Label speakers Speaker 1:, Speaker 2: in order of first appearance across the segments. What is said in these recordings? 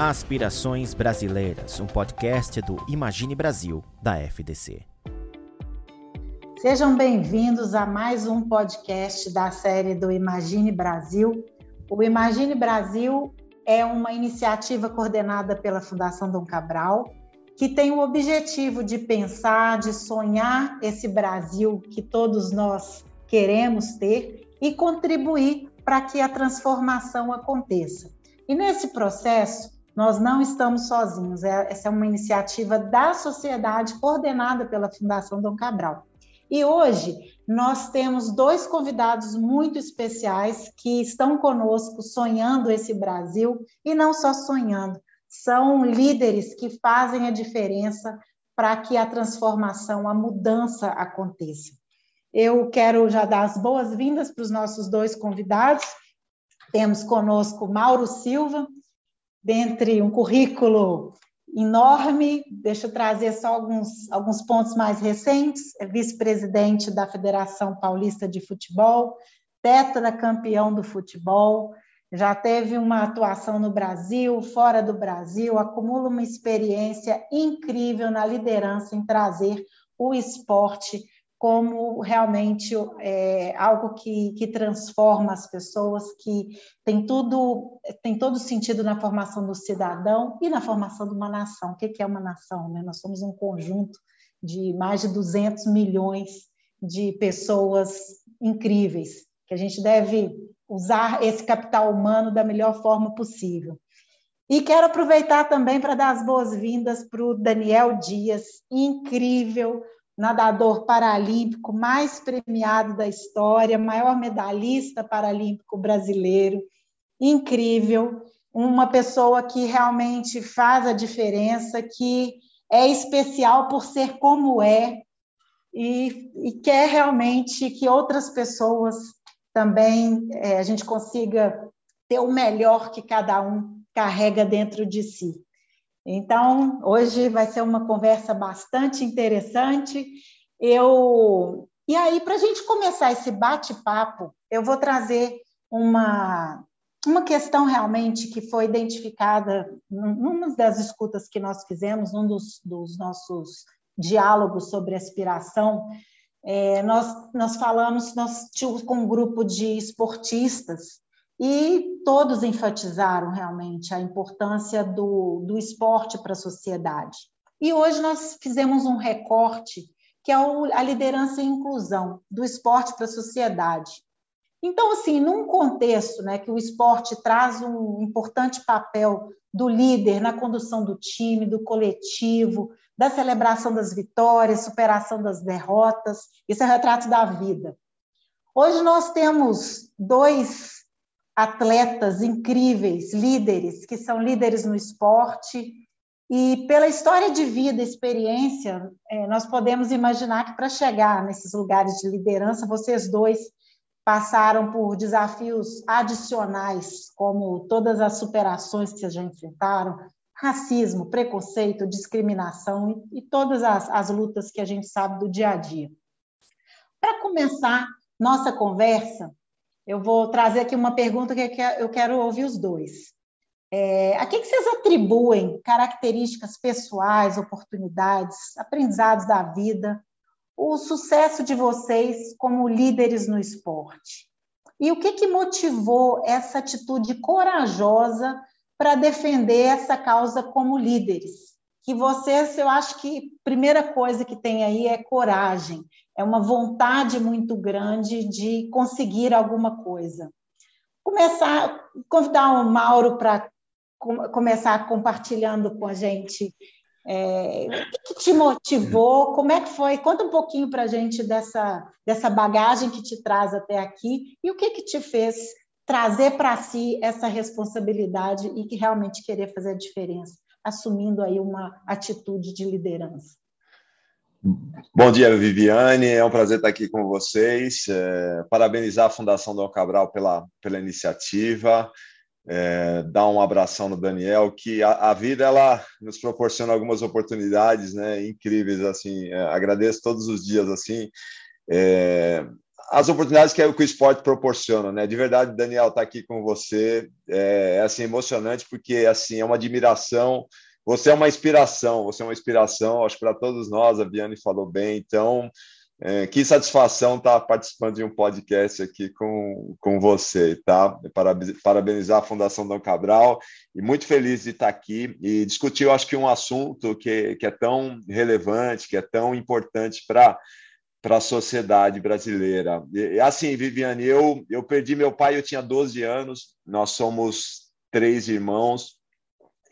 Speaker 1: Aspirações Brasileiras, um podcast do Imagine Brasil, da FDC.
Speaker 2: Sejam bem-vindos a mais um podcast da série do Imagine Brasil. O Imagine Brasil é uma iniciativa coordenada pela Fundação Dom Cabral, que tem o objetivo de pensar, de sonhar esse Brasil que todos nós queremos ter e contribuir para que a transformação aconteça. E nesse processo, nós não estamos sozinhos, é, essa é uma iniciativa da sociedade coordenada pela Fundação Dom Cabral. E hoje nós temos dois convidados muito especiais que estão conosco sonhando esse Brasil e não só sonhando, são líderes que fazem a diferença para que a transformação, a mudança aconteça. Eu quero já dar as boas-vindas para os nossos dois convidados. Temos conosco Mauro Silva, dentre um currículo enorme. Deixa eu trazer só alguns, alguns pontos mais recentes. É vice-presidente da Federação Paulista de Futebol, tetracampeão do futebol, já teve uma atuação no Brasil, fora do Brasil, acumula uma experiência incrível na liderança em trazer o esporte como realmente é, algo que, que transforma as pessoas, que tem tudo tem todo sentido na formação do cidadão e na formação de uma nação. O que é uma nação? Né? Nós somos um conjunto de mais de 200 milhões de pessoas incríveis, que a gente deve usar esse capital humano da melhor forma possível. E quero aproveitar também para dar as boas-vindas para o Daniel Dias, incrível, nadador paralímpico mais premiado da história, maior medalhista paralímpico brasileiro, incrível, uma pessoa que realmente faz a diferença, que é especial por ser como é e, e quer realmente que outras pessoas também é, a gente consiga ter o melhor que cada um carrega dentro de si. Então, hoje vai ser uma conversa bastante interessante. Eu e aí, para a gente começar esse bate-papo, eu vou trazer uma, uma questão realmente que foi identificada numa das escutas que nós fizemos, num dos, dos nossos diálogos sobre aspiração. É, nós, nós falamos, nós tínhamos com um grupo de esportistas e todos enfatizaram realmente a importância do, do esporte para a sociedade. E hoje nós fizemos um recorte que é a liderança e inclusão do esporte para a sociedade. Então, assim, num contexto né, que o esporte traz um importante papel do líder na condução do time, do coletivo, da celebração das vitórias, superação das derrotas, isso é retrato da vida. Hoje nós temos dois atletas incríveis, líderes, que são líderes no esporte. E pela história de vida, experiência, é, nós podemos imaginar que para chegar nesses lugares de liderança, vocês dois passaram por desafios adicionais, como todas as superações que vocês já enfrentaram, racismo, preconceito, discriminação e, todas as, as lutas que a gente sabe do dia a dia. Para começar nossa conversa, eu vou trazer aqui uma pergunta que eu quero ouvir os dois. É, a que, vocês atribuem características pessoais, oportunidades, aprendizados da vida, o sucesso de vocês como líderes no esporte? E o que, que motivou essa atitude corajosa para defender essa causa como líderes? Que vocês, eu acho que a primeira coisa que tem aí é coragem, é uma vontade muito grande de conseguir alguma coisa. Começar, convidar o Mauro para começar compartilhando com a gente é, o que, te motivou, como é que foi? Conta um pouquinho para a gente dessa, dessa bagagem que te traz até aqui e o que, que te fez trazer para si essa responsabilidade e que realmente querer fazer a diferença, assumindo aí uma atitude de liderança.
Speaker 3: Bom dia, Viviane. É um prazer estar aqui com vocês. É, parabenizar a Fundação Dom Cabral pela, pela iniciativa. É, dar um abração no Daniel, que a, a, vida ela nos proporciona algumas oportunidades, né, incríveis assim. É, agradeço todos os dias assim. É, as oportunidades que, que o esporte proporciona, né? De verdade, Daniel, estar tá aqui com você é, é, assim emocionante porque assim é uma admiração. Você é uma inspiração, você é uma inspiração, acho para todos nós. A Biane falou bem, então é, que satisfação estar tá participando de um podcast aqui com, com você, tá? Parabenizar a Fundação Dom Cabral e muito feliz de estar aqui e discutir, eu acho que um assunto que, que é tão relevante, que é tão importante para para a sociedade brasileira. E, assim, Viviane, eu, eu perdi meu pai, eu tinha 12 anos, nós somos três irmãos,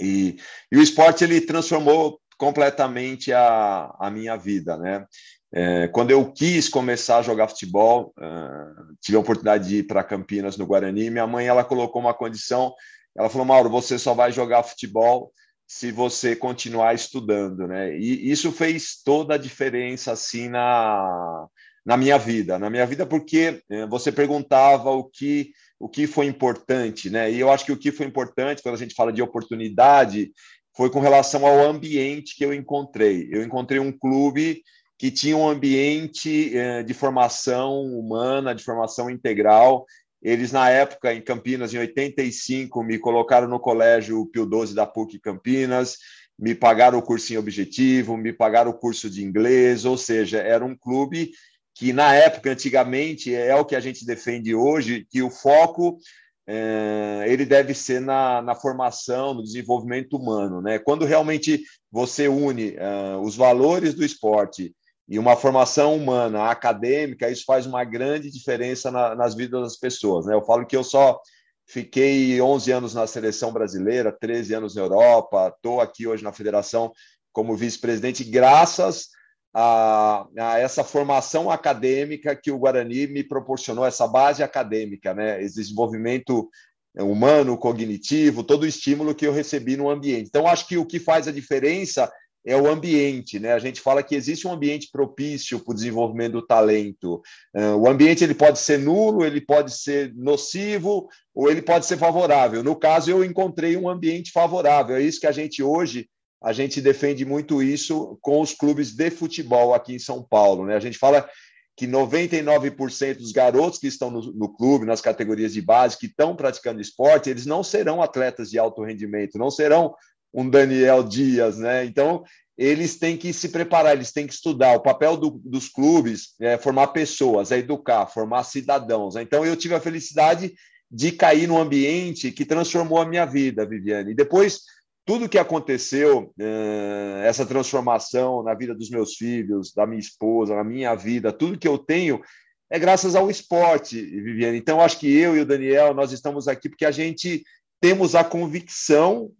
Speaker 3: e, e o esporte ele transformou completamente a, a minha vida, né? É, quando eu quis começar a jogar futebol, uh, tive a oportunidade de ir para Campinas no Guarani. Minha mãe ela colocou uma condição. Ela falou: Mauro, você só vai jogar futebol se você continuar estudando, né? E isso fez toda a diferença assim na, na minha vida, na minha vida porque eh, você perguntava o que o que foi importante, né? E eu acho que o que foi importante quando a gente fala de oportunidade foi com relação ao ambiente que eu encontrei. Eu encontrei um clube que tinha um ambiente eh, de formação humana, de formação integral, eles, na época, em Campinas, em 85, me colocaram no colégio Pio 12 da PUC Campinas, me pagaram o cursinho objetivo, me pagaram o curso de inglês, ou seja, era um clube que, na época, antigamente, é o que a gente defende hoje, que o foco é, ele deve ser na, na, formação, no desenvolvimento humano. Né? Quando realmente você une uh, os valores do esporte e uma formação humana, acadêmica, isso faz uma grande diferença na, nas vidas das pessoas. Né? Eu falo que eu só fiquei 11 anos na seleção brasileira, 13 anos na Europa, estou aqui hoje na federação como vice-presidente, graças a, a, essa formação acadêmica que o Guarani me proporcionou, essa base acadêmica, né? esse desenvolvimento humano, cognitivo, todo o estímulo que eu recebi no ambiente. Então, acho que o que faz a diferença é o ambiente, né? A gente fala que existe um ambiente propício para o desenvolvimento do talento. Uh, o ambiente ele pode ser nulo, ele pode ser nocivo ou ele pode ser favorável. No caso, eu encontrei um ambiente favorável. É isso que a gente hoje a gente defende muito isso com os clubes de futebol aqui em São Paulo, né? A gente fala que 99% dos garotos que estão no, no, clube, nas categorias de base, que estão praticando esporte, eles não serão atletas de alto rendimento, não serão um Daniel Dias, né? Então, eles têm que se preparar, eles têm que estudar. O papel do, dos clubes é formar pessoas, é educar, formar cidadãos. Então, eu tive a felicidade de cair num ambiente que transformou a minha vida, Viviane. E depois, tudo que aconteceu, é, essa transformação na vida dos meus filhos, da minha esposa, na minha vida, tudo que eu tenho é graças ao esporte, Viviane. Então, acho que eu e o Daniel, nós estamos aqui porque a gente temos a convicção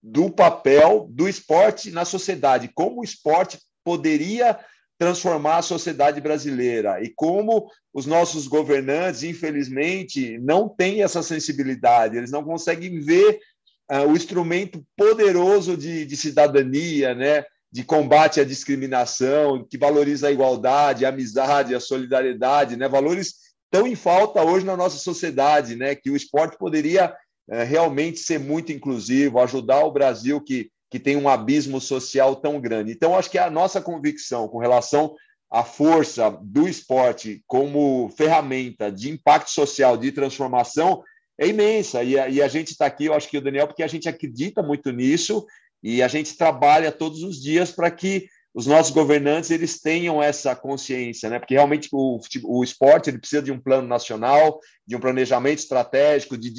Speaker 3: do papel do esporte na sociedade, como o esporte poderia transformar a sociedade brasileira e como os nossos governantes, infelizmente, não têm essa sensibilidade, eles não conseguem ver uh, o instrumento poderoso de, de cidadania, né? de combate à discriminação, que valoriza a igualdade, a amizade, a solidariedade, né? valores tão em falta hoje na nossa sociedade, né? que o esporte poderia é, realmente ser muito inclusivo, ajudar o Brasil que, que tem um abismo social tão grande. Então, acho que a nossa convicção com relação à força do esporte como ferramenta de impacto social, de transformação, é imensa. E a, e a gente está aqui, eu acho que o Daniel, porque a gente acredita muito nisso e a gente trabalha todos os dias para que os nossos governantes eles tenham essa consciência, né? Porque realmente o, o esporte ele precisa de um plano nacional, de um planejamento estratégico, de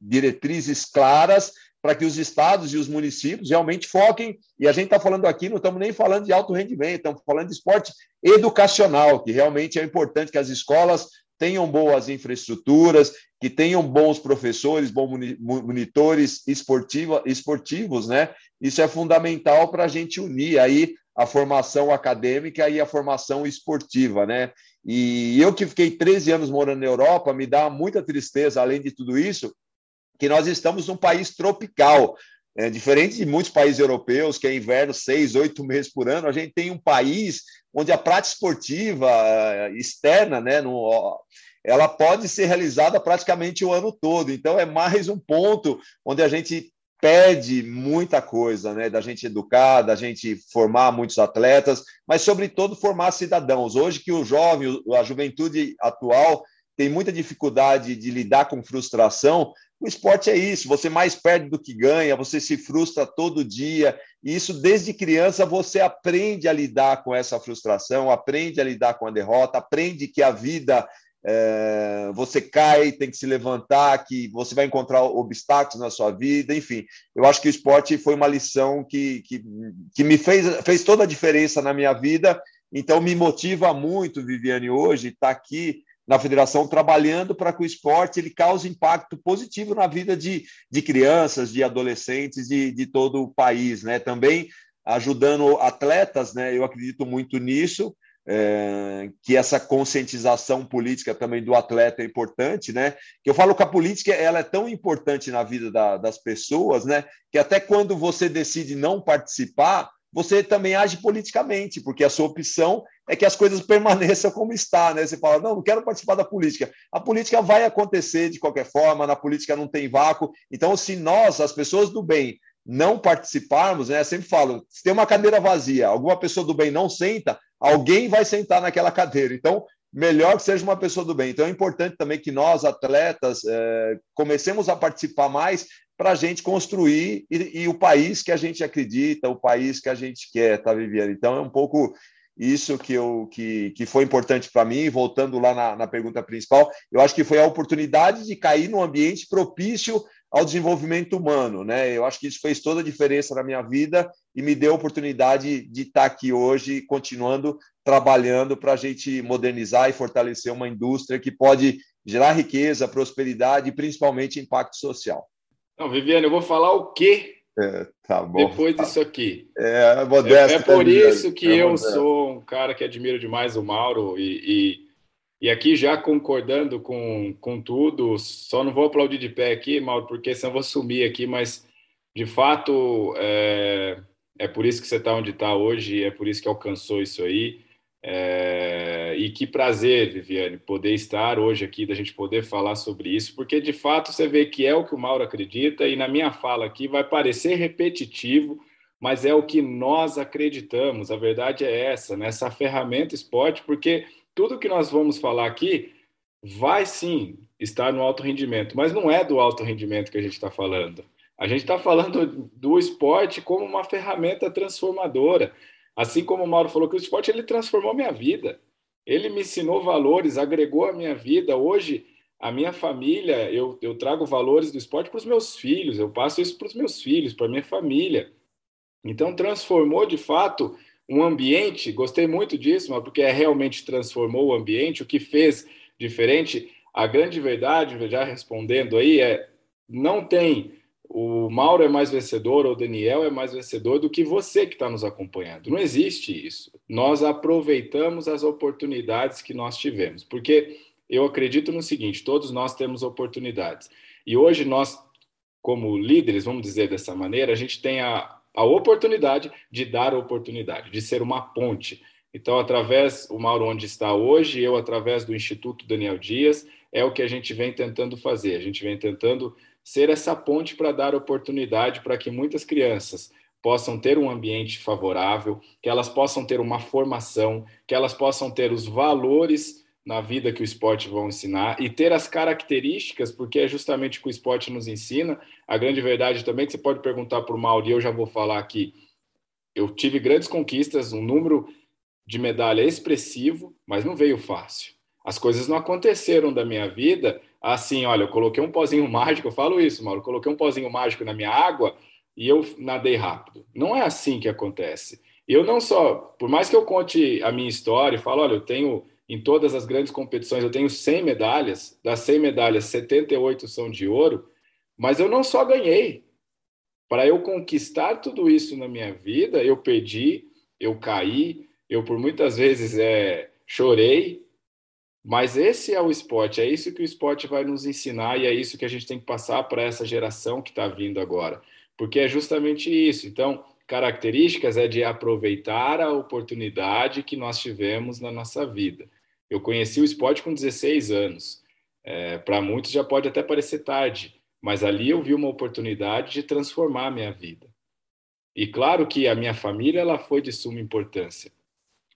Speaker 3: diretrizes claras para que os estados e os municípios realmente foquem. E a gente está falando aqui, não estamos nem falando de alto rendimento, estamos falando de esporte educacional, que realmente é importante que as escolas tenham boas infraestruturas, que tenham bons professores, bons monitores esportivos, né? Isso é fundamental para a gente unir aí a formação acadêmica e a formação esportiva, né? E eu que fiquei 13 anos morando na Europa, me dá muita tristeza, além de tudo isso, que nós estamos num país tropical. É, diferente de muitos países europeus, que é inverno seis, oito meses por ano, a gente tem um país onde a prática esportiva eh, externa, né, no, ela pode ser realizada praticamente o ano todo. Então, é mais um ponto onde a gente pede muita coisa, né? Da gente educar, da gente formar muitos atletas, mas sobretudo formar cidadãos. Hoje que o jovem, a juventude atual tem muita dificuldade de lidar com frustração, o esporte é isso, você mais perde do que ganha, você se frustra todo dia, e isso desde criança você aprende a lidar com essa frustração, aprende a lidar com a derrota, aprende que a vida é, você cai, tem que se levantar, que você vai encontrar obstáculos na sua vida, enfim. Eu acho que o esporte foi uma lição que, que, que me fez, fez toda a diferença na minha vida, então me motiva muito, Viviane, hoje estar aqui na federação trabalhando para que o esporte ele cause impacto positivo na vida de, de crianças, de adolescentes de, de todo o país, né? Também ajudando atletas, né? Eu acredito muito nisso é, que essa conscientização política também do atleta é importante, né? Que eu falo que a política ela é tão importante na vida da, das pessoas, né? Que até quando você decide não participar, você também age politicamente, porque a sua opção é que as coisas permaneçam como está, né? Você fala, não, não quero participar da política. A política vai acontecer de qualquer forma, na política não tem vácuo. Então, se nós, as pessoas do bem, não participarmos, né? Sempre falo, se tem uma cadeira vazia, alguma pessoa do bem não senta, alguém vai sentar naquela cadeira. Então, melhor que seja uma pessoa do bem. Então, é importante também que nós, atletas, é, comecemos a participar mais para a gente construir e, e, o país que a gente acredita, o país que a gente quer estar tá vivendo. Então, é um pouco isso que, eu, que, que foi importante para mim. Voltando lá na, na pergunta principal, eu acho que foi a oportunidade de cair num ambiente propício ao desenvolvimento humano, né? Eu acho que isso fez toda a diferença na minha vida e me deu a oportunidade de estar aqui hoje, continuando trabalhando para a gente modernizar e fortalecer uma indústria que pode gerar riqueza, prosperidade e principalmente impacto social.
Speaker 4: Não, Viviane, eu vou falar o quê
Speaker 3: é, tá bom.
Speaker 4: Depois disso aqui.
Speaker 3: É, modesto,
Speaker 4: é, é por isso que é eu sou um cara que admiro demais o Mauro e, e e aqui já concordando com, com tudo, só não vou aplaudir de pé aqui, Mauro, porque senão vou sumir aqui, mas de fato é, é por isso que você está onde está hoje, é por isso que alcançou isso aí. É, e que prazer, Viviane, poder estar hoje aqui, da gente poder falar sobre isso, porque de fato você vê que é o que o Mauro acredita, e na minha fala aqui vai parecer repetitivo, mas é o que nós acreditamos. A verdade é essa, nessa ferramenta esporte, porque tudo que nós vamos falar aqui vai sim estar no alto rendimento, mas não é do alto rendimento que a gente está falando. A gente está falando do esporte como uma ferramenta transformadora. Assim como o Mauro falou que o esporte ele transformou minha vida. Ele me ensinou valores, agregou a minha vida. Hoje, a minha família, eu, eu trago valores do esporte para os meus filhos, eu passo isso para os meus filhos, para minha família. Então, transformou de fato um ambiente, gostei muito disso, porque é, realmente transformou o ambiente, o que fez diferente. A grande verdade, já respondendo aí, é não tem o Mauro é mais vencedor ou o Daniel é mais vencedor do que você que está nos acompanhando. Não existe isso. Nós aproveitamos as oportunidades que nós tivemos, porque eu acredito no seguinte: todos nós temos oportunidades. E hoje nós, como líderes, vamos dizer dessa maneira, a gente tem a, a oportunidade de dar oportunidade, de ser uma ponte. Então, através, o Mauro onde está hoje, eu através do Instituto Daniel Dias, é o que a gente vem tentando fazer. A gente vem tentando ser essa ponte para dar oportunidade para que muitas crianças possam ter um ambiente favorável, que elas possam ter uma formação, que elas possam ter os valores na vida que o esporte vão ensinar e ter as características, porque é justamente o que o esporte nos ensina. A grande verdade também que você pode perguntar para o Mauri, eu já vou falar aqui. Eu tive grandes conquistas, um número de medalha expressivo, mas não veio fácil. As coisas não aconteceram da minha vida assim, olha, eu coloquei um pozinho mágico, eu falo isso, Mauro, eu coloquei um pozinho mágico na minha água e eu nadei rápido. Não é assim que acontece. Eu não só, por mais que eu conte a minha história e falo, olha, eu tenho em todas as grandes competições. Eu tenho 100 medalhas, das 100 medalhas, 78 são de ouro, mas eu não só ganhei. Para eu conquistar tudo isso na minha vida, eu perdi, eu caí, eu por muitas vezes é, chorei, mas esse é o esporte, é isso que o esporte vai nos ensinar e é isso que a gente tem que passar para essa geração que está vindo agora, porque é justamente isso. Então, características é de aproveitar a oportunidade que nós tivemos na nossa vida. Eu conheci o esporte com 16 anos. É, Para muitos já pode até parecer tarde, mas ali eu vi uma oportunidade de transformar a minha vida. E claro que a minha família ela foi de suma importância,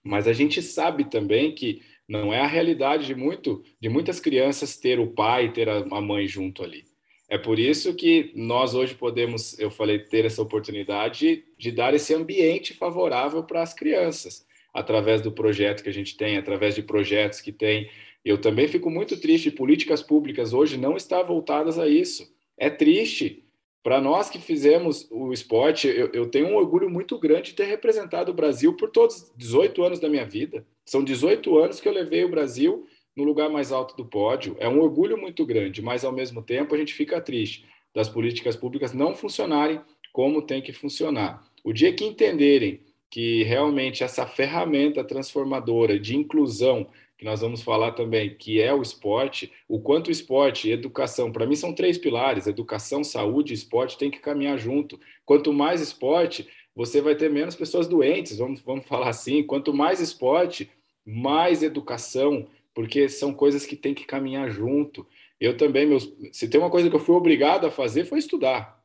Speaker 4: mas a gente sabe também que não é a realidade de muito de muitas crianças ter o pai, ter a mãe junto ali. É por isso que nós hoje podemos, eu falei, ter essa oportunidade de dar esse ambiente favorável para as crianças, através do projeto que a gente tem, através de projetos que tem. Eu também fico muito triste, políticas públicas hoje não estão voltadas a isso. É triste, para nós que fizemos o esporte, eu, eu, tenho um orgulho muito grande de ter representado o Brasil por todos os 18 anos da minha vida. São 18 anos que eu levei o Brasil no lugar mais alto do pódio. É um orgulho muito grande, mas ao mesmo tempo a gente fica triste das políticas públicas não funcionarem como tem que funcionar. O dia que entenderem que realmente essa ferramenta transformadora de inclusão que nós vamos falar também, que é o esporte, o quanto o esporte e educação, para mim são três pilares, educação, saúde e esporte tem que caminhar junto. Quanto mais esporte, você vai ter menos pessoas doentes, vamos, vamos falar assim. Quanto mais esporte, mais educação, porque são coisas que tem que caminhar junto. Eu também, meus, se tem uma coisa que eu fui obrigado a fazer, foi estudar.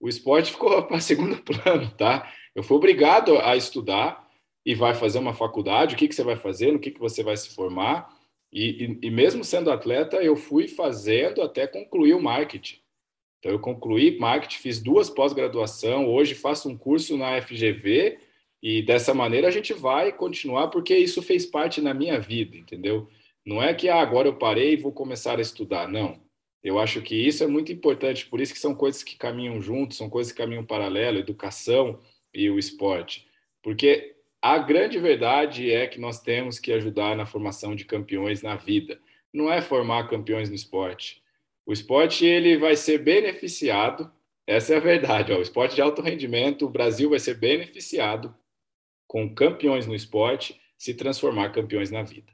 Speaker 4: O esporte ficou para segundo plano, tá? Eu fui obrigado a estudar, e vai fazer uma faculdade, o que, que você vai fazer, no que, que você vai se formar. E, e, e mesmo sendo atleta, eu fui fazendo até concluir o marketing. Então, eu concluí marketing, fiz duas pós-graduação, hoje faço um curso na FGV e dessa maneira a gente vai continuar, porque isso fez parte na minha vida, entendeu? Não é que ah, agora eu parei e vou começar a estudar, não. Eu acho que isso é muito importante, por isso que são coisas que caminham juntos, são coisas que caminham paralelo, educação e o esporte. Porque a grande verdade é que nós temos que ajudar na formação de campeões na vida. Não é formar campeões no esporte. O esporte ele vai ser beneficiado, essa é a verdade. Ó, o esporte de alto rendimento, o Brasil vai ser beneficiado com campeões no esporte se transformar campeões na vida.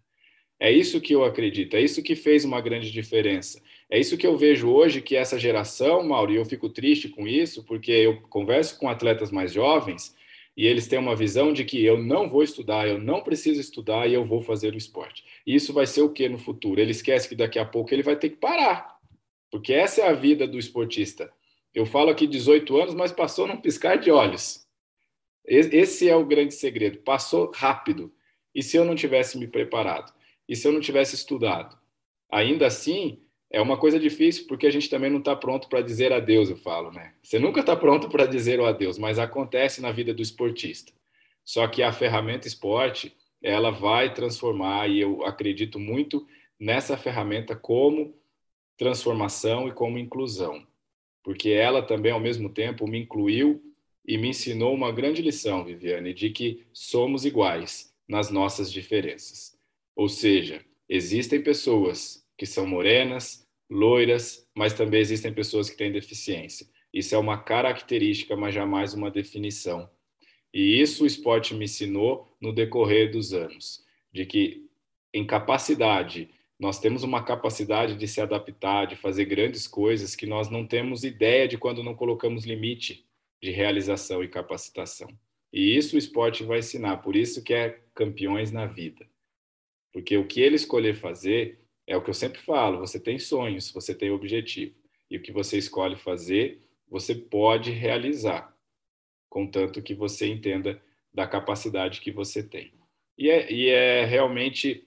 Speaker 4: É isso que eu acredito, é isso que fez uma grande diferença. É isso que eu vejo hoje que essa geração, Mauro, e eu fico triste com isso, porque eu converso com atletas mais jovens e eles têm uma visão de que eu não vou estudar, eu não preciso estudar e eu vou fazer o esporte. E isso vai ser o que no futuro? Ele esquece que daqui a pouco ele vai ter que parar, porque essa é a vida do esportista. Eu falo aqui 18 anos, mas passou num piscar de olhos. Esse é o grande segredo. Passou rápido. E se eu não tivesse me preparado? E se eu não tivesse estudado? Ainda assim, é uma coisa difícil porque a gente também não está pronto para dizer adeus, eu falo, né? Você nunca está pronto para dizer o adeus, mas acontece na vida do esportista. Só que a ferramenta esporte, ela vai transformar, e eu acredito muito nessa ferramenta como transformação e como inclusão. Porque ela também, ao mesmo tempo, me incluiu e me ensinou uma grande lição, Viviane, de que somos iguais nas nossas diferenças. Ou seja, existem pessoas que são morenas, loiras, mas também existem pessoas que têm deficiência. Isso é uma característica, mas jamais uma definição. E isso o esporte me ensinou no decorrer dos anos, de que em capacidade, nós temos uma capacidade de se adaptar, de fazer grandes coisas que nós não temos ideia de quando não colocamos limite de realização e capacitação. E isso o esporte vai ensinar, por isso que é campeões na vida. Porque o que ele escolher fazer, é o que eu sempre falo: você tem sonhos, você tem objetivo. E o que você escolhe fazer, você pode realizar, contanto que você entenda da capacidade que você tem. E é, e é realmente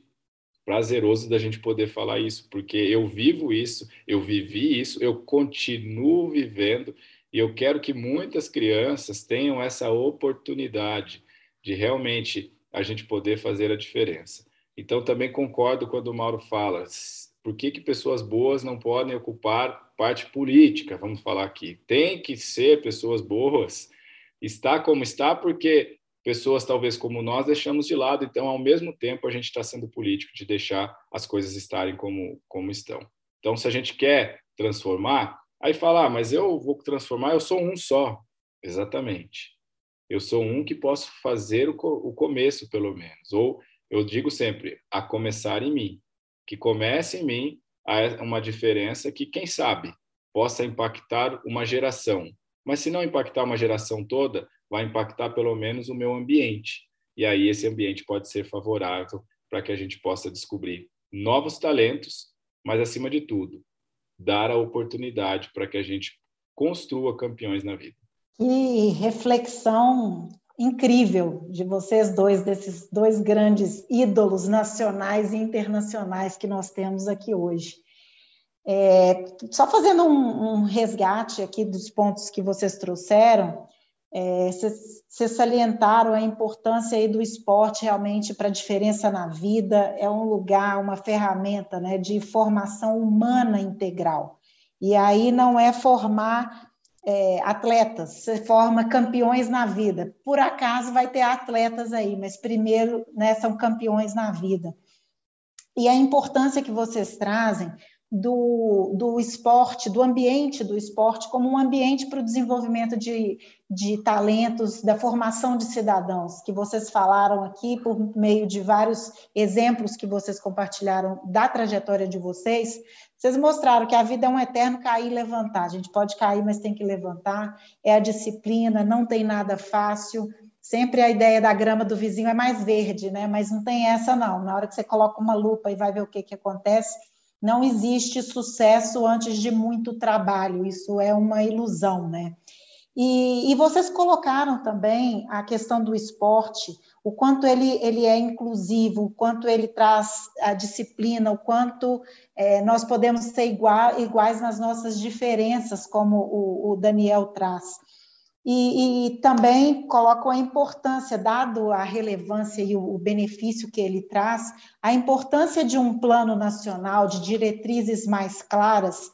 Speaker 4: prazeroso da gente poder falar isso, porque eu vivo isso, eu vivi isso, eu continuo vivendo e eu quero que muitas crianças tenham essa oportunidade de realmente a gente poder fazer a diferença. Então, também concordo quando o Mauro fala, por que, que pessoas boas não podem ocupar parte política, vamos falar aqui. Tem que ser pessoas boas, está como está, porque pessoas talvez como nós deixamos de lado, então, ao mesmo tempo, a gente está sendo político de deixar as coisas estarem como, como estão. Então, se a gente quer transformar, aí fala, ah, mas eu vou transformar, eu sou um só. Exatamente. Eu sou um que posso fazer o, o começo, pelo menos, ou eu digo sempre, a começar em mim. Que comece em mim uma diferença que, quem sabe, possa impactar uma geração. Mas se não impactar uma geração toda, vai impactar pelo menos o meu ambiente. E aí esse ambiente pode ser favorável para que a gente possa descobrir novos talentos, mas acima de tudo, dar a oportunidade para que a gente construa campeões na vida.
Speaker 2: Que reflexão incrível de vocês dois, desses dois grandes ídolos nacionais e internacionais que nós temos aqui hoje. É, só fazendo um, um, resgate aqui dos pontos que vocês trouxeram, é, vocês salientaram a importância aí do esporte realmente para a diferença na vida, é um lugar, uma ferramenta né, de formação humana integral. E aí não é formar é, atletas, você forma campeões na vida. Por acaso vai ter atletas aí, mas primeiro né, são campeões na vida. E a importância que vocês trazem do, do esporte, do ambiente do esporte, como um ambiente para o desenvolvimento de, de talentos, da formação de cidadãos, que vocês falaram aqui por meio de vários exemplos que vocês compartilharam da trajetória de vocês. Vocês mostraram que a vida é um eterno cair e levantar. A gente pode cair, mas tem que levantar. É a disciplina, não tem nada fácil. Sempre a ideia da grama do vizinho é mais verde, né? Mas não tem essa, não. Na hora que você coloca uma lupa e vai ver o que, que acontece, não existe sucesso antes de muito trabalho, isso é uma ilusão, né? E, e, vocês colocaram também a questão do esporte, o quanto ele, ele é inclusivo, o quanto ele traz a disciplina, o quanto é, nós podemos ser igual, iguais nas nossas diferenças, como o, o Daniel traz. E, e, também colocam a importância, dado a relevância e o, o benefício que ele traz, a importância de um plano nacional, de diretrizes mais claras,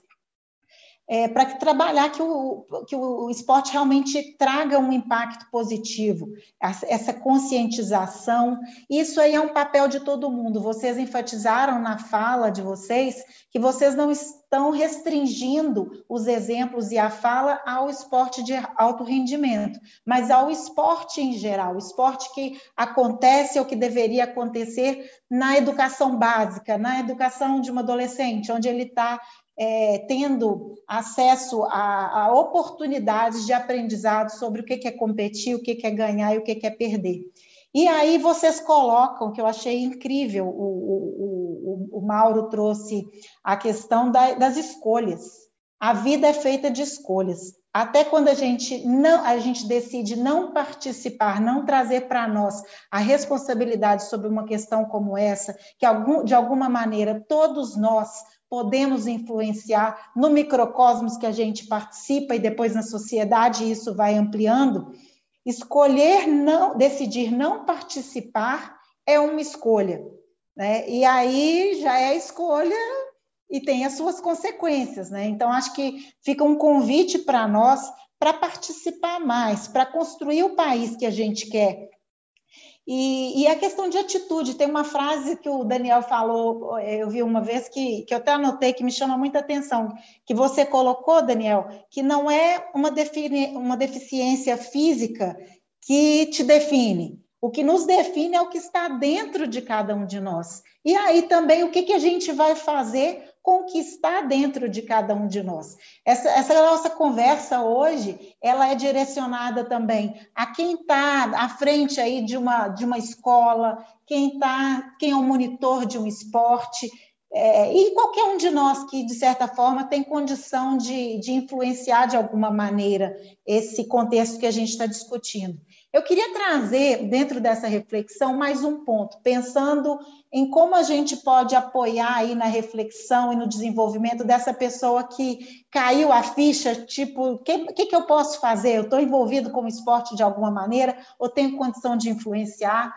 Speaker 2: é, para trabalhar que o, que o esporte realmente traga um impacto positivo, essa conscientização. Isso aí é um papel de todo mundo. Vocês enfatizaram na fala de vocês que vocês não estão restringindo os exemplos e a fala ao esporte de alto rendimento, mas ao esporte em geral, o esporte que acontece ou que deveria acontecer na educação básica, na educação de um adolescente, onde ele está é, tendo acesso a, a, oportunidades de aprendizado sobre o que é competir, o que é ganhar e o que é perder. E aí vocês colocam, que eu achei incrível, o, o, o, o Mauro trouxe a questão da, das escolhas. A vida é feita de escolhas. Até quando a gente não, a gente decide não participar, não trazer para nós a responsabilidade sobre uma questão como essa, que algum, de alguma maneira todos nós podemos influenciar no microcosmos que a gente participa e depois na sociedade isso vai ampliando. Escolher não, decidir não participar é uma escolha, né? E aí já é escolha e tem as suas consequências, né? Então acho que fica um convite para nós para participar mais, para construir o país que a gente quer, e, e, a questão de atitude, tem uma frase que o Daniel falou, eh, eu vi uma vez que, que eu até anotei, que me chama muita atenção, que você colocou, Daniel, que não é uma, defini, uma deficiência física que te define. O que nos define é o que está dentro de cada um de nós. E aí também o que, que a gente vai fazer está dentro de cada um de nós. Essa, essa nossa conversa hoje, ela é direcionada também a quem está à frente aí de uma, de uma escola, quem está, quem é o monitor de um esporte, é, e qualquer um de nós que, de certa forma, tem condição de, de influenciar de alguma maneira esse contexto que a gente está discutindo. Eu queria trazer, dentro dessa reflexão, mais um ponto, pensando em como a gente pode apoiar aí na reflexão e no desenvolvimento dessa pessoa que caiu a ficha, tipo, o que, que, que, eu posso fazer? Eu estou envolvido com o esporte de alguma maneira, ou tenho condição de influenciar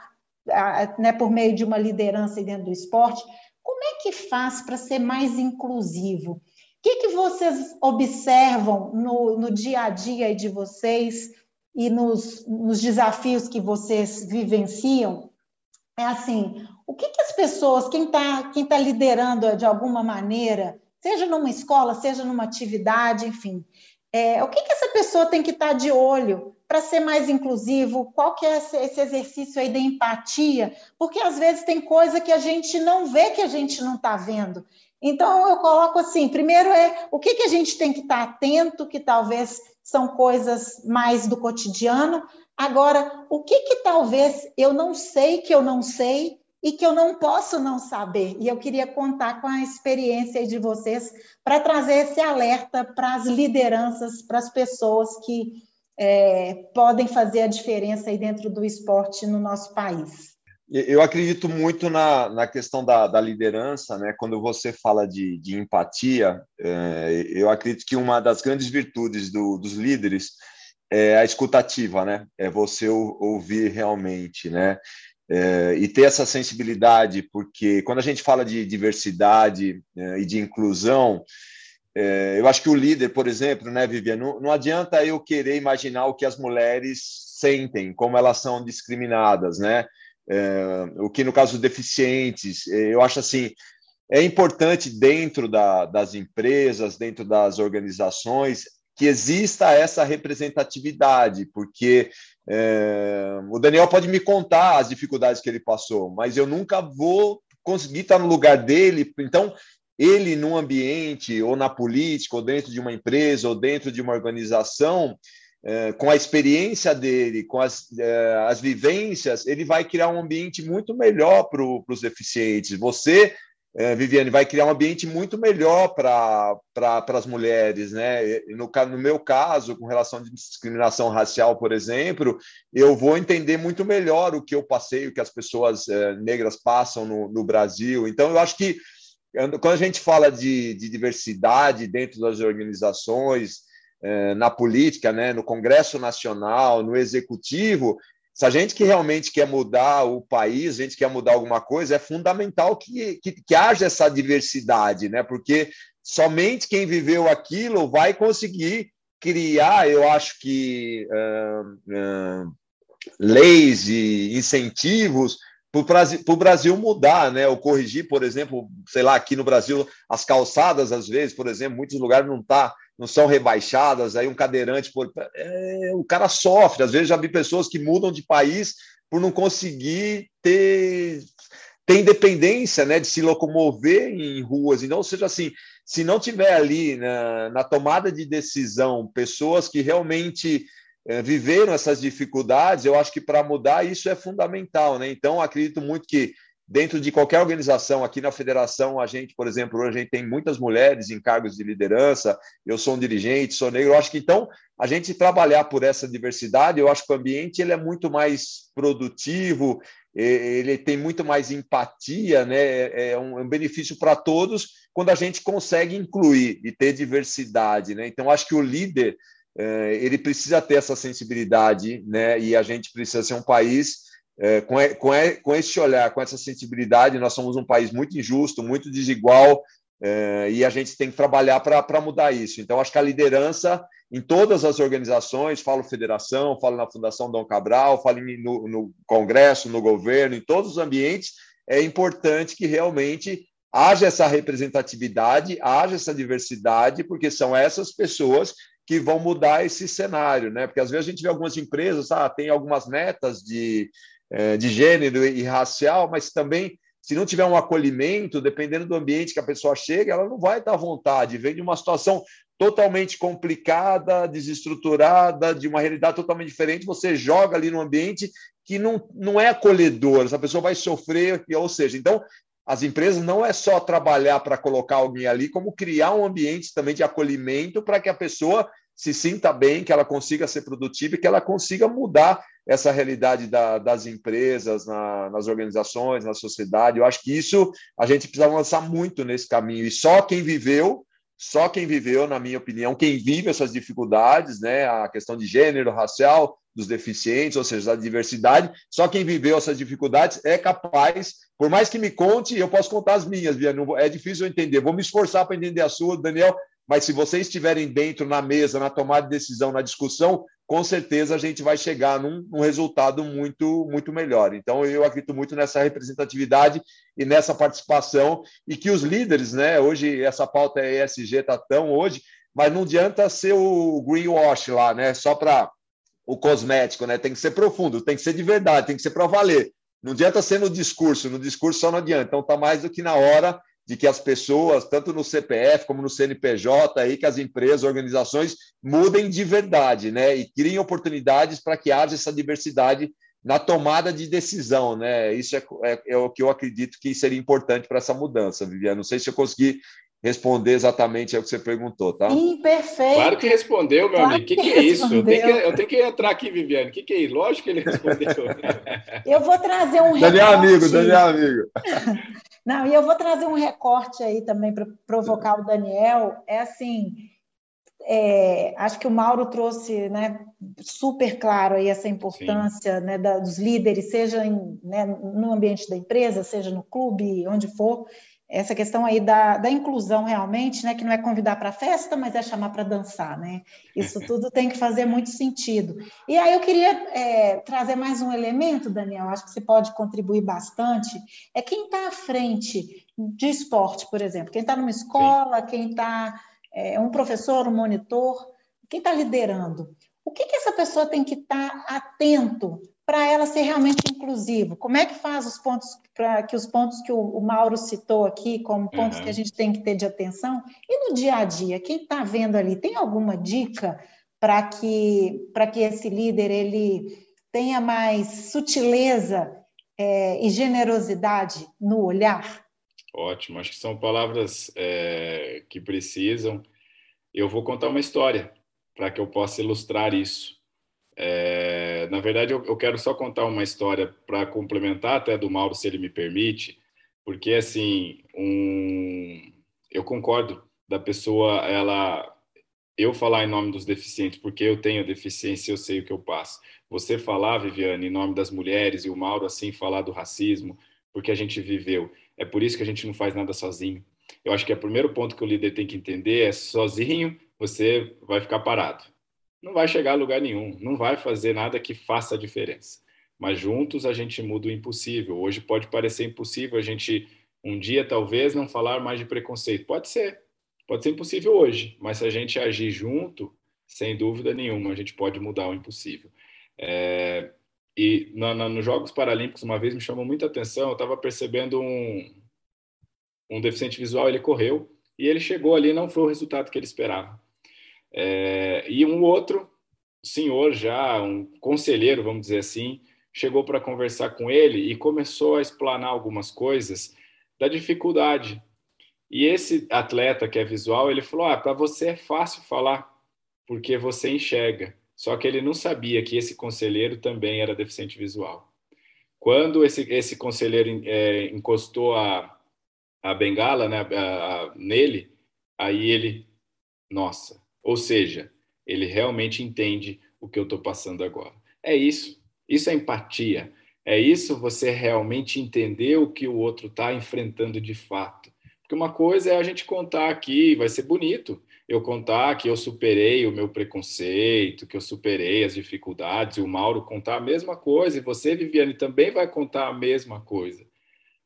Speaker 2: né, por meio de uma liderança dentro do esporte? Como é que faz para ser mais inclusivo? O que, que vocês observam no, no dia a dia de vocês e nos, nos desafios que vocês vivenciam? É assim, o que, que as pessoas, quem está quem tá liderando de alguma maneira, seja numa escola, seja numa atividade, enfim, é, o que, que essa pessoa tem que estar tá de olho para ser mais inclusivo? Qual que é esse, exercício aí da empatia? Porque às vezes tem coisa que a gente não vê que a gente não está vendo. Então eu coloco assim, primeiro é o que, que a gente tem que estar tá atento, que talvez são coisas mais do cotidiano. Agora, o que que talvez eu não sei que eu não sei e que eu não posso não saber. E eu queria contar com a experiência de vocês para trazer esse alerta para as lideranças, para as pessoas que é, podem fazer a diferença aí dentro do esporte no nosso país.
Speaker 3: Eu acredito muito na, na questão da, da liderança, né? Quando você fala de, de empatia, é, eu acredito que uma das grandes virtudes do, dos líderes é a escutativa, né? É você ouvir realmente, né? É, e ter essa sensibilidade, porque quando a gente fala de diversidade é, e de inclusão, é, eu acho que o líder, por exemplo, né, Viviane, não, não adianta eu querer imaginar o que as mulheres sentem, como elas são discriminadas, né? É, o que no caso deficientes, é, eu acho assim, é importante dentro da, das empresas, dentro das organizações, que exista essa representatividade, porque é, o Daniel pode me contar as dificuldades que ele passou, mas eu nunca vou conseguir estar no lugar dele. Então, ele, num ambiente, ou na política, ou dentro de uma empresa, ou dentro de uma organização, é, com a experiência dele, com as, é, as vivências, ele vai criar um ambiente muito melhor para os deficientes. Você, é, Viviane, vai criar um ambiente muito melhor para pra, as mulheres. Né? No, no meu caso, com relação à discriminação racial, por exemplo, eu vou entender muito melhor o que eu passei, o que as pessoas negras passam no, no Brasil. Então, eu acho que quando a gente fala de, de diversidade dentro das organizações, na política, né, no Congresso Nacional, no Executivo, se a gente que realmente quer mudar o país, a gente quer mudar alguma coisa, é fundamental que, que, que haja essa diversidade, né? porque somente quem viveu aquilo vai conseguir criar, eu acho que, uh, uh, leis e incentivos para o Brasil mudar, né? Ou corrigir, por exemplo, sei lá, aqui no Brasil, as calçadas, às vezes, por exemplo, muitos lugares não tá, não são rebaixadas, aí um cadeirante, por, é, o cara sofre. Às vezes já vi pessoas que mudam de país por não conseguir ter, ter independência, né? De se locomover em ruas. Então, ou seja, assim, se não tiver ali na, na tomada de decisão pessoas que realmente é, viveram essas dificuldades, eu acho que para mudar isso é fundamental, né? Então, acredito muito que dentro de qualquer organização, aqui na federação, a gente, por exemplo, hoje a gente tem muitas mulheres em cargos de liderança, eu sou um dirigente, sou negro, eu acho que então a gente trabalhar por essa diversidade, eu acho que o ambiente ele é muito mais produtivo, ele tem muito mais empatia, né? É, é um benefício para todos quando a gente consegue incluir e ter diversidade, né? Então acho que o líder é, ele precisa ter essa sensibilidade, né? E a gente precisa ser um país é, com, com, com esse olhar, com essa sensibilidade. Nós somos um país muito injusto, muito desigual, é, e a gente tem que trabalhar para mudar isso. Então, acho que a liderança em todas as organizações, falo federação, falo na Fundação Dom Cabral, falo no, no Congresso, no governo, em todos os ambientes, é importante que realmente haja essa representatividade, haja essa diversidade, porque são essas pessoas que vão mudar esse cenário, né? Porque às vezes a gente vê algumas empresas, ah, tem algumas metas de, de gênero e racial, mas também se não tiver um acolhimento, dependendo do ambiente que a pessoa chega, ela não vai estar à vontade. Vem de uma situação totalmente complicada, desestruturada, de uma realidade totalmente diferente, você joga ali no ambiente que não, não é acolhedor, essa pessoa vai sofrer, ou seja, então as empresas não é só trabalhar para colocar alguém ali, como criar um ambiente também de acolhimento para que a pessoa se sinta bem, que ela consiga ser produtiva e que ela consiga mudar essa realidade da, das empresas, na, nas organizações, na sociedade. Eu acho que isso a gente precisa avançar muito nesse caminho. E só quem viveu, só quem viveu, na minha opinião, quem vive essas dificuldades, né, a questão de gênero, racial, dos deficientes, ou seja, da diversidade, só quem viveu essas dificuldades é capaz, por mais que me conte, eu posso contar as minhas, Viana, é difícil eu entender, vou me esforçar para entender a sua, Daniel, mas se vocês estiverem dentro, na mesa, na tomada de decisão, na discussão, com certeza a gente vai chegar num, num, resultado muito, muito melhor. Então, eu acredito muito nessa representatividade e nessa participação, e que os líderes, né? Hoje, essa pauta ESG está tão hoje, mas não adianta ser o greenwash lá, né? Só para o cosmético, né? Tem que ser profundo, tem que ser de verdade, tem que ser para valer. Não adianta ser no discurso, no discurso só não adianta. Então, está mais do que na hora de que as pessoas, tanto no CPF como no CNPJ, aí, que as empresas, organizações mudem de verdade, né? E criem oportunidades para que haja essa diversidade na tomada de decisão, né? Isso é, é, é o que eu acredito que seria importante para essa mudança, Viviane. Não sei se eu consegui responder exatamente o que você perguntou, tá?
Speaker 2: Sim, perfeito.
Speaker 4: Claro que respondeu, meu claro amigo. O que, que, é isso? Eu tenho que, eu tenho que entrar aqui, Viviane. O que, que é isso? Lógico que ele respondeu.
Speaker 2: eu vou trazer um
Speaker 3: Daniel recorte. amigo, Daniel amigo.
Speaker 2: Não, e eu vou trazer um recorte aí também para provocar o Daniel. É assim, é, acho que o Mauro trouxe né, super claro aí essa importância né, da, dos líderes, seja em, né, no ambiente da empresa, seja no clube, onde for, essa questão aí da, da inclusão realmente, né, que não é convidar para festa, mas é chamar para dançar, né? Isso tudo tem que fazer muito sentido. E aí eu queria é, trazer mais um elemento, Daniel, acho que você pode contribuir bastante, é quem está à frente de esporte, por exemplo, quem está numa escola, Sim. quem está é, um professor, um monitor, quem está liderando. O que, que essa pessoa tem que estar tá atento para ela ser realmente inclusivo? Como é que faz os pontos para que os pontos que o, o, Mauro citou aqui como pontos uhum. que a gente tem que ter de atenção? E no dia a dia, quem está vendo ali, tem alguma dica para que para que esse líder ele tenha mais sutileza é, e generosidade no olhar?
Speaker 4: Ótimo, acho que são palavras é, que precisam. Eu vou contar uma história para que eu possa ilustrar isso. É, na verdade, eu, eu, quero só contar uma história para complementar até do Mauro, se ele me permite, porque assim, um, eu concordo da pessoa, ela, eu falar em nome dos deficientes, porque eu tenho deficiência, eu sei o que eu passo. Você falar, Viviane, em nome das mulheres e o Mauro assim falar do racismo, porque a gente viveu. É por isso que a gente não faz nada sozinho. Eu acho que é o primeiro ponto que o líder tem que entender é sozinho você vai ficar parado não vai chegar a lugar nenhum, não vai fazer nada que faça a diferença. Mas juntos a gente muda o impossível. Hoje pode parecer impossível a gente um dia talvez não falar mais de preconceito. Pode ser, pode ser impossível hoje, mas se a gente agir junto, sem dúvida nenhuma, a gente pode mudar o impossível. É, e na, na, nos Jogos Paralímpicos, uma vez me chamou muita atenção, eu estava percebendo um, um deficiente visual, ele correu e ele chegou ali, não foi o resultado que ele esperava. É, e um outro senhor, já um conselheiro, vamos dizer assim, chegou para conversar com ele e começou a explanar algumas coisas da dificuldade. E esse atleta que é visual, ele falou: "Ah, para você é fácil falar, porque você enxerga". Só que ele não sabia que esse conselheiro também era deficiente visual. Quando esse, esse conselheiro é, encostou a, a bengala né, a, a, nele, aí ele, nossa, ou seja, ele realmente entende o que eu estou passando agora. É isso. Isso é empatia. É isso você realmente entender o que o outro está enfrentando de fato. Porque uma coisa é a gente contar aqui, vai ser bonito eu contar que eu superei o meu preconceito, que eu superei as dificuldades, e o Mauro contar a mesma coisa, e você, Viviane, também vai contar a mesma coisa.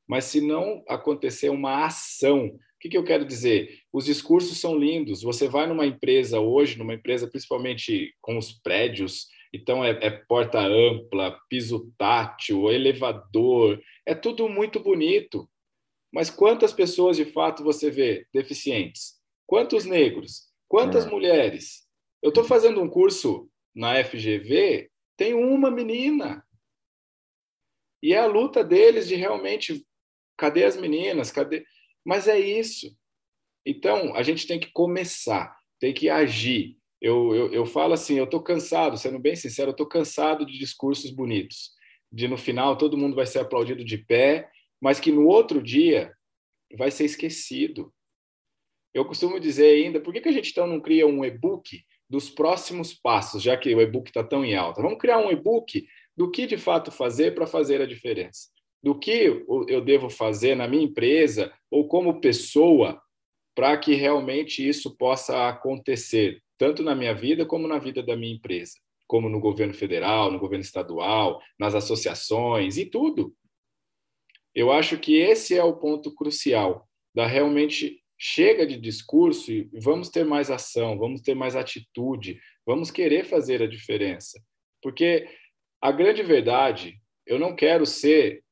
Speaker 4: Mas se não acontecer uma ação que, que eu quero dizer? Os discursos são lindos. Você vai numa empresa hoje, numa empresa principalmente com os prédios, então é, é porta ampla, piso tátil, elevador, é tudo muito bonito. Mas quantas pessoas de fato você vê deficientes? Quantos negros? Quantas é. mulheres? Eu estou fazendo um curso na FGV, tem uma menina. E é a luta deles de realmente cadê as meninas? Cadê? Mas é isso. Então, a gente tem que começar, tem que agir. Eu, eu, eu falo assim, eu estou cansado, sendo bem sincero, eu estou cansado de discursos bonitos, de no final todo mundo vai ser aplaudido de pé, mas que no outro dia vai ser esquecido. Eu costumo dizer ainda, por que, que a gente então não cria um e-book dos próximos passos, já que o e-book está tão em alta? Vamos criar um e-book do que de fato fazer para fazer a diferença do que eu devo fazer na minha empresa ou como pessoa para que realmente isso possa acontecer, tanto na minha vida como na vida da minha empresa, como no governo federal, no governo estadual, nas associações e tudo. Eu acho que esse é o ponto crucial da realmente chega de discurso e vamos ter mais ação, vamos ter mais atitude, vamos querer fazer a diferença. Porque a grande verdade, eu não quero ser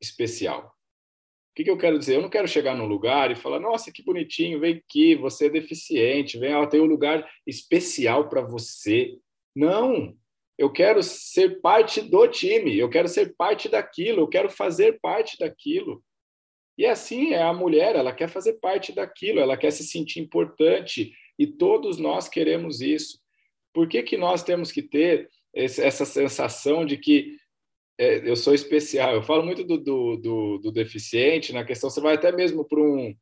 Speaker 4: especial. O que, que eu quero dizer? Eu não quero chegar num lugar e falar, nossa, que bonitinho, vem aqui, você é deficiente, vem, ó, tem um lugar especial para você. Não, Eu quero ser parte do time, eu quero ser parte daquilo, eu quero fazer parte daquilo. E assim é a mulher, ela quer fazer parte daquilo, ela quer se sentir importante, e todos nós queremos isso. Por que, que nós temos que ter essa sensação de que é, eu sou especial? Eu falo muito do, do, do, do deficiente na questão, você vai até mesmo para um,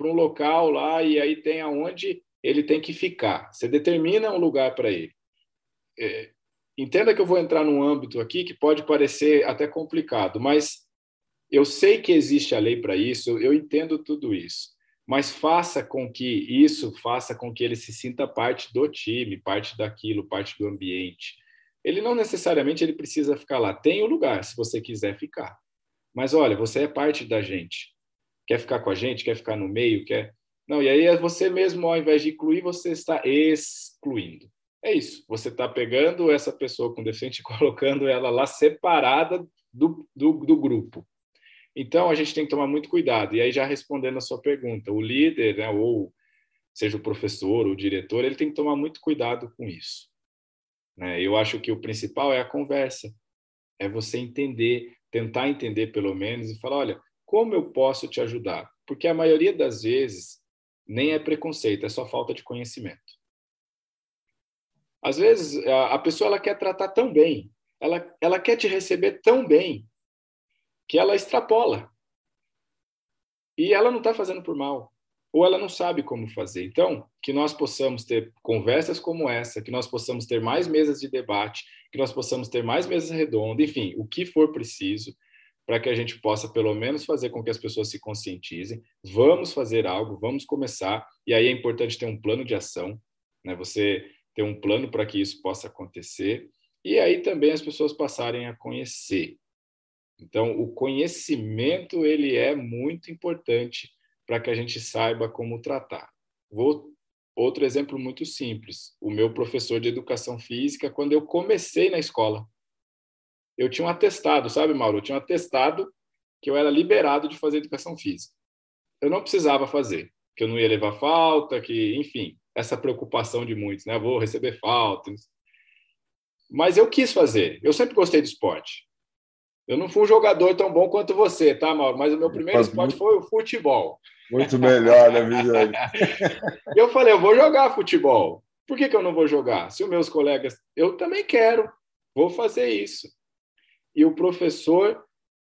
Speaker 4: um local lá e aí tem aonde ele tem que ficar. Você determina um lugar para ele. É, entenda que eu vou entrar num âmbito aqui que pode parecer até complicado, mas eu sei que existe a lei para isso, eu entendo tudo isso, mas faça com que isso faça com que ele se sinta parte do time, parte daquilo, parte do ambiente. Ele não necessariamente ele precisa ficar lá, tem o lugar se você quiser ficar. Mas olha, você é parte da gente. Quer ficar com a gente? Quer ficar no meio? Quer não, e aí é você mesmo, ao invés de incluir, você está excluindo. É isso. Você está pegando essa pessoa com deficiente e colocando ela lá separada do, do, do, grupo. Então, a gente tem que tomar muito cuidado. E aí, já respondendo a sua pergunta, o líder, né, ou seja o professor, o diretor, ele tem que tomar muito cuidado com isso. Né? Eu acho que o principal é a conversa. É você entender, tentar entender pelo menos, e falar: olha, como eu posso te ajudar? Porque a maioria das vezes nem é preconceito, é só falta de conhecimento. Às vezes, a pessoa ela quer tratar tão bem, ela, ela quer te receber tão bem, que ela extrapola. E ela não está fazendo por mal, ou ela não sabe como fazer. Então, que nós possamos ter conversas como essa, que nós possamos ter mais mesas de debate, que nós possamos ter mais mesas redondas, enfim, o que for preciso, para que a gente possa, pelo menos, fazer com que as pessoas se conscientizem. Vamos fazer algo, vamos começar. E aí é importante ter um plano de ação, né? Você ter um plano para que isso possa acontecer. E aí também as pessoas passarem a conhecer. Então, o conhecimento ele é muito importante para que a gente saiba como tratar. Vou outro exemplo muito simples. O meu professor de educação física, quando eu comecei na escola, eu tinha um atestado, sabe, Mauro? Eu tinha um atestado que eu era liberado de fazer educação física. Eu não precisava fazer, que eu não ia levar falta, que, enfim, essa preocupação de muitos, né? vou receber falta. Mas eu quis fazer. Eu sempre gostei de esporte. Eu não fui um jogador tão bom quanto você, tá, Mauro? Mas o meu primeiro esporte foi o futebol.
Speaker 3: Muito melhor, né, Viviane?
Speaker 4: eu falei, eu vou jogar futebol. Por que, que eu não vou jogar? Se os meus colegas. Eu também quero, vou fazer isso. E o professor,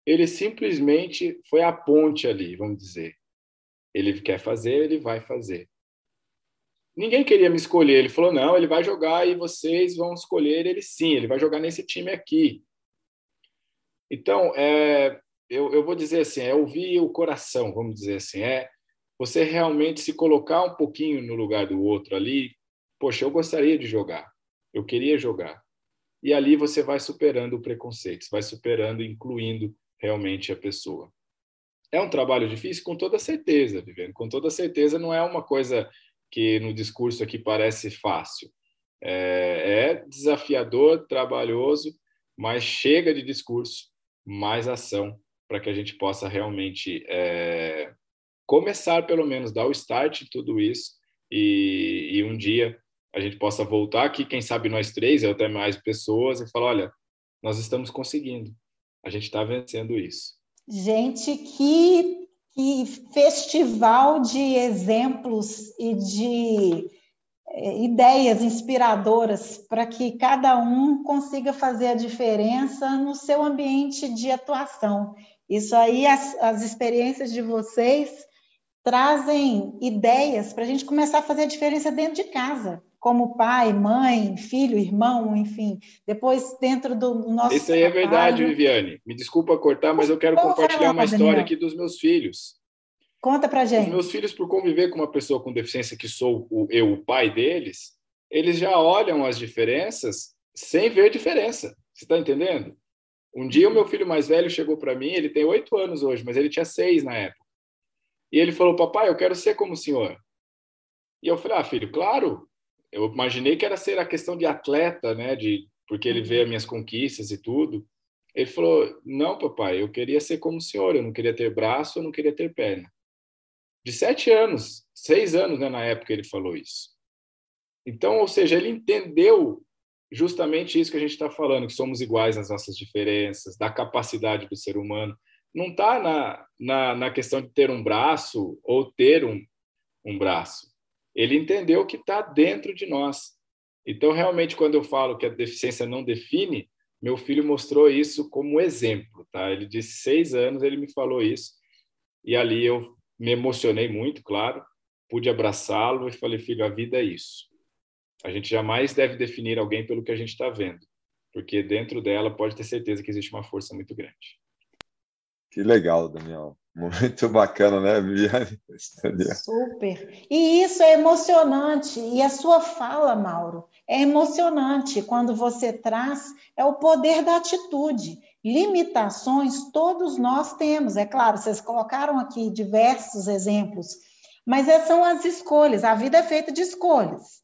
Speaker 4: ele simplesmente foi a ponte ali, vamos dizer. Ele quer fazer, ele vai fazer. Ninguém queria me escolher. Ele falou: não, ele vai jogar e vocês vão escolher ele sim, ele vai jogar nesse time aqui. Então, é, eu, eu vou dizer assim: é ouvir o coração, vamos dizer assim. É você realmente se colocar um pouquinho no lugar do outro ali. Poxa, eu gostaria de jogar, eu queria jogar. E ali você vai superando o preconceito, vai superando, incluindo realmente a pessoa. É um trabalho difícil? Com toda certeza, Viviane. Com toda certeza, não é uma coisa que no discurso aqui parece fácil. É, é desafiador, trabalhoso, mas chega de discurso, mais ação, para que a gente possa realmente é, começar, pelo menos, dar o start em tudo isso e, e um dia a gente possa voltar aqui, quem sabe nós três, ou até mais pessoas, e falar: olha, nós estamos conseguindo, a gente está vencendo isso.
Speaker 2: Gente, que, que festival de exemplos e de é, ideias inspiradoras para que cada um consiga fazer a diferença no seu ambiente de atuação. Isso aí, as, as experiências de vocês trazem ideias para a gente começar a fazer a diferença dentro de casa como pai, mãe, filho, irmão, enfim. Depois, dentro do nosso.
Speaker 4: Isso aí é verdade, Viviane. Me desculpa cortar, mas eu quero compartilhar uma história aqui dos meus filhos.
Speaker 2: Conta pra gente.
Speaker 4: Os meus filhos, por conviver com uma pessoa com deficiência que sou o, eu, o pai deles, eles já olham as diferenças sem ver diferença. Você está entendendo? Um dia, o meu filho mais velho chegou para mim, ele tem oito anos hoje, mas ele tinha seis na época. E ele falou: Papai, eu quero ser como o senhor. E eu falei: Ah, filho, claro, eu imaginei que era ser a questão de atleta, né? De porque ele vê as minhas conquistas e tudo. Ele falou: Não, papai, eu queria ser como o senhor. Eu não queria ter braço, eu não queria ter perna. De sete anos, seis anos, né? Na época ele falou isso. Então, ou seja, ele entendeu justamente isso que a gente está falando, que somos iguais nas nossas diferenças, da capacidade do ser humano. Não está na, na, na, questão de ter um braço ou ter um, um braço. Ele entendeu que está dentro de nós. Então, realmente, quando eu falo que a deficiência não define, meu filho mostrou isso como exemplo. Tá? Ele disse seis anos, ele me falou isso. E ali eu me emocionei muito, claro, pude abraçá-lo e falei, filho, a vida é isso. A gente jamais deve definir alguém pelo que a gente está vendo, porque dentro dela pode ter certeza que existe uma força muito grande.
Speaker 3: Que legal, Daniel. Muito bacana, né, Viviane?
Speaker 2: Super. E isso é emocionante. E a sua fala, Mauro, é emocionante quando você traz é o poder da atitude. Limitações todos nós temos, é claro, vocês colocaram aqui diversos exemplos, mas é, são as escolhas. A vida é feita de escolhas.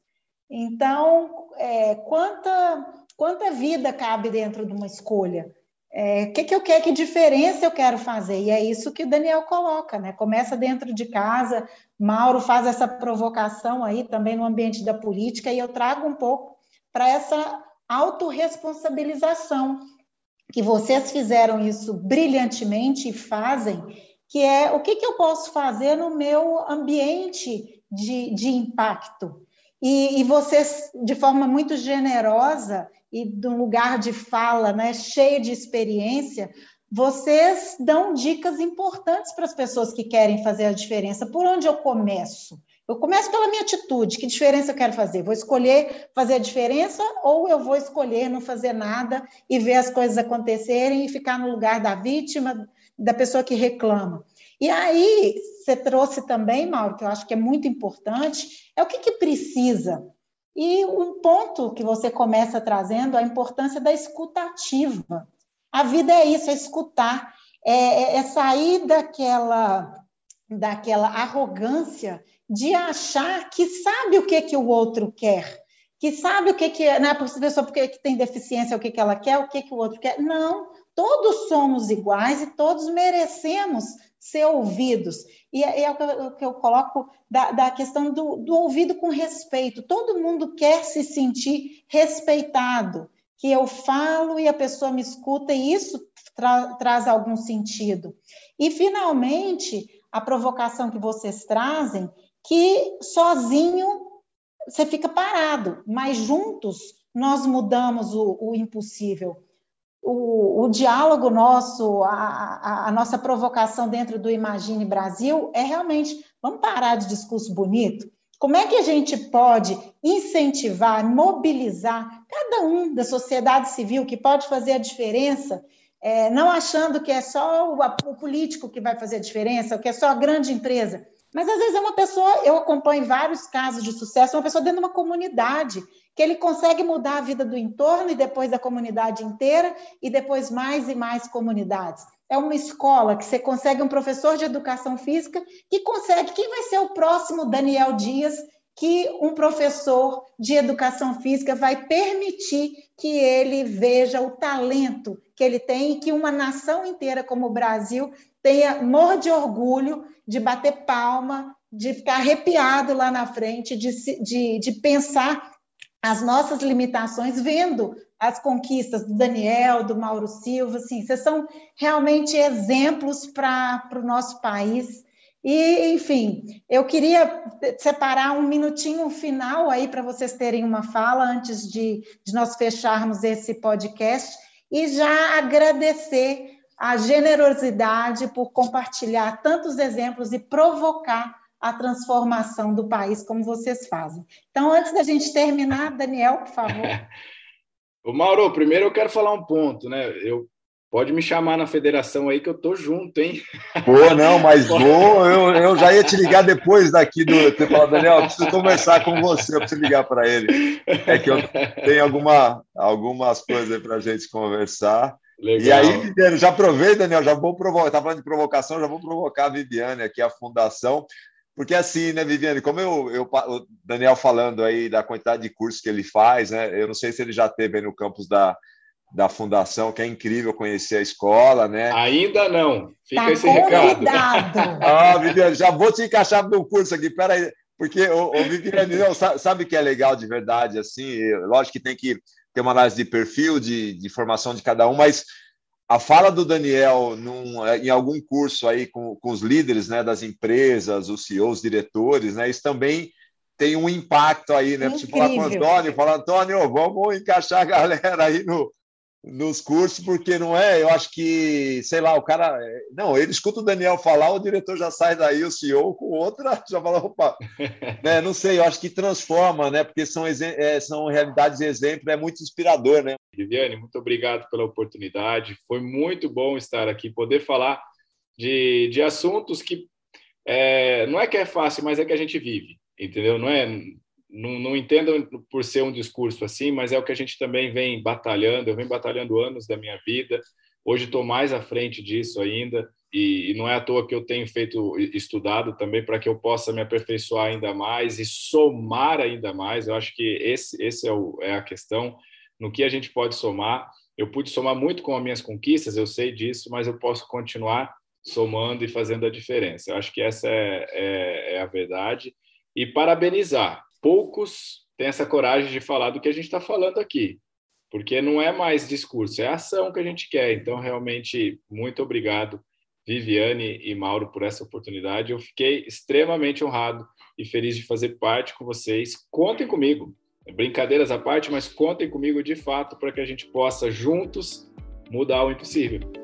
Speaker 2: Então, é, quanta, quanta vida cabe dentro de uma escolha? É, o que, que eu quero, que diferença eu quero fazer? E é isso que o Daniel coloca, né? Começa dentro de casa, Mauro faz essa provocação aí também no ambiente da política, e eu trago um pouco para essa autorresponsabilização, que vocês fizeram isso brilhantemente e fazem, que é o que, que eu posso fazer no meu ambiente de, de impacto. E, e vocês, de forma muito generosa, e de um lugar de fala né, cheio de experiência, vocês dão dicas importantes para as pessoas que querem fazer a diferença. Por onde eu começo? Eu começo pela minha atitude. Que diferença eu quero fazer? Vou escolher fazer a diferença ou eu vou escolher não fazer nada e ver as coisas acontecerem e ficar no lugar da vítima, da pessoa que reclama? E aí, você trouxe também, Mauro, que eu acho que é muito importante, é o que, que precisa e um ponto que você começa trazendo a importância da escutativa. A vida é isso, é escutar, é, é, é sair daquela, daquela arrogância de achar que sabe o que, que o outro quer, que sabe o que, que né, a pessoa porque que tem deficiência, o que, que ela quer, o que, que o outro quer. Não, todos somos iguais e todos merecemos ser ouvidos. E é, é o, que eu, coloco da, da questão do, do, ouvido com respeito. Todo mundo quer se sentir respeitado, que eu falo e a pessoa me escuta, e isso tra, traz algum sentido. E, finalmente, a provocação que vocês trazem, que sozinho você fica parado, mas juntos nós mudamos o, o impossível o, o diálogo nosso, a, a, a, nossa provocação dentro do Imagine Brasil é realmente, vamos parar de discurso bonito? Como é que a gente pode incentivar, mobilizar cada um da sociedade civil que pode fazer a diferença, é, não achando que é só o, o político que vai fazer a diferença, ou que é só a grande empresa, mas às vezes é uma pessoa, eu acompanho vários casos de sucesso, uma pessoa dentro de uma comunidade que ele consegue mudar a vida do entorno e depois da comunidade inteira e depois mais e mais comunidades. É uma escola que você consegue um professor de educação física que consegue, quem vai ser o próximo Daniel Dias que um professor de educação física vai permitir que ele veja o talento que ele tem e que uma nação inteira como o Brasil tenha morro de orgulho de bater palma, de ficar arrepiado lá na frente, de, de, de pensar as nossas limitações, vendo as conquistas do Daniel, do Mauro Silva, assim, vocês são realmente exemplos para o nosso país. E, enfim, eu queria separar um minutinho final aí para vocês terem uma fala antes de, de nós fecharmos esse podcast e já agradecer a generosidade por compartilhar tantos exemplos e provocar a transformação do país como vocês fazem. Então, antes da gente terminar, Daniel, por favor.
Speaker 4: O Mauro, primeiro eu quero falar um ponto, né? Eu pode me chamar na federação aí que eu tô junto, hein?
Speaker 3: Pô, não, mas vou, eu, eu já ia te ligar depois daqui do ter falado, Daniel, eu preciso conversar com você, eu preciso ligar para ele. É que eu tenho alguma, algumas coisas aí para a gente conversar. Legal. E aí, já provei, Daniel, já vou provocar, estava falando de provocação, já vou provocar a Viviane aqui, a fundação. Porque assim, né, Viviane, como eu, eu, o Daniel falando aí da quantidade de cursos que ele faz, né? Eu não sei se ele já teve aí no campus da, da fundação, que é incrível conhecer a escola, né?
Speaker 4: Ainda não. Fica tá esse recado.
Speaker 3: ah, Viviane, já vou te encaixar no curso aqui, peraí. Porque o, o Viviane, não, sabe o que é legal de verdade, assim? Lógico que tem que tem uma análise de perfil, de, de formação de cada um, mas a fala do Daniel num, em algum curso aí com, com os líderes né, das empresas, os CEOs, os diretores, né, isso também tem um impacto aí, né? Preciso falar com o Antônio, falar, Antônio, vamos encaixar a galera aí no, nos cursos, porque não é, eu acho que, sei lá, o cara. Não, ele escuta o Daniel falar, o diretor já sai daí, o CEO com outra, já fala, opa, né, não sei, eu acho que transforma, né? Porque são, é, são realidades e exemplos, é muito inspirador, né?
Speaker 4: Viviane, muito obrigado pela oportunidade. Foi muito bom estar aqui, poder falar de, de assuntos que é, não é que é fácil, mas é que a gente vive entendeu? Não é, não, não entendo por ser um discurso assim, mas é o que a gente também vem batalhando. Eu venho batalhando anos da minha vida. Hoje estou mais à frente disso ainda e, e, não é à toa que eu tenho feito estudado também para que eu possa me aperfeiçoar ainda mais e somar ainda mais. Eu acho que esse, esse é, o, é a questão no que a gente pode somar. Eu pude somar muito com as minhas conquistas, eu sei disso, mas eu posso continuar somando e fazendo a diferença. Eu acho que essa é, é, é a verdade e parabenizar. Poucos têm essa coragem de falar do que a gente está falando aqui, porque não é mais discurso, é ação que a gente quer. Então, realmente, muito obrigado, Viviane e Mauro, por essa oportunidade. Eu fiquei extremamente honrado e feliz de fazer parte com vocês. Contem comigo, brincadeiras à parte, mas contem comigo de fato para que a gente possa juntos mudar o impossível.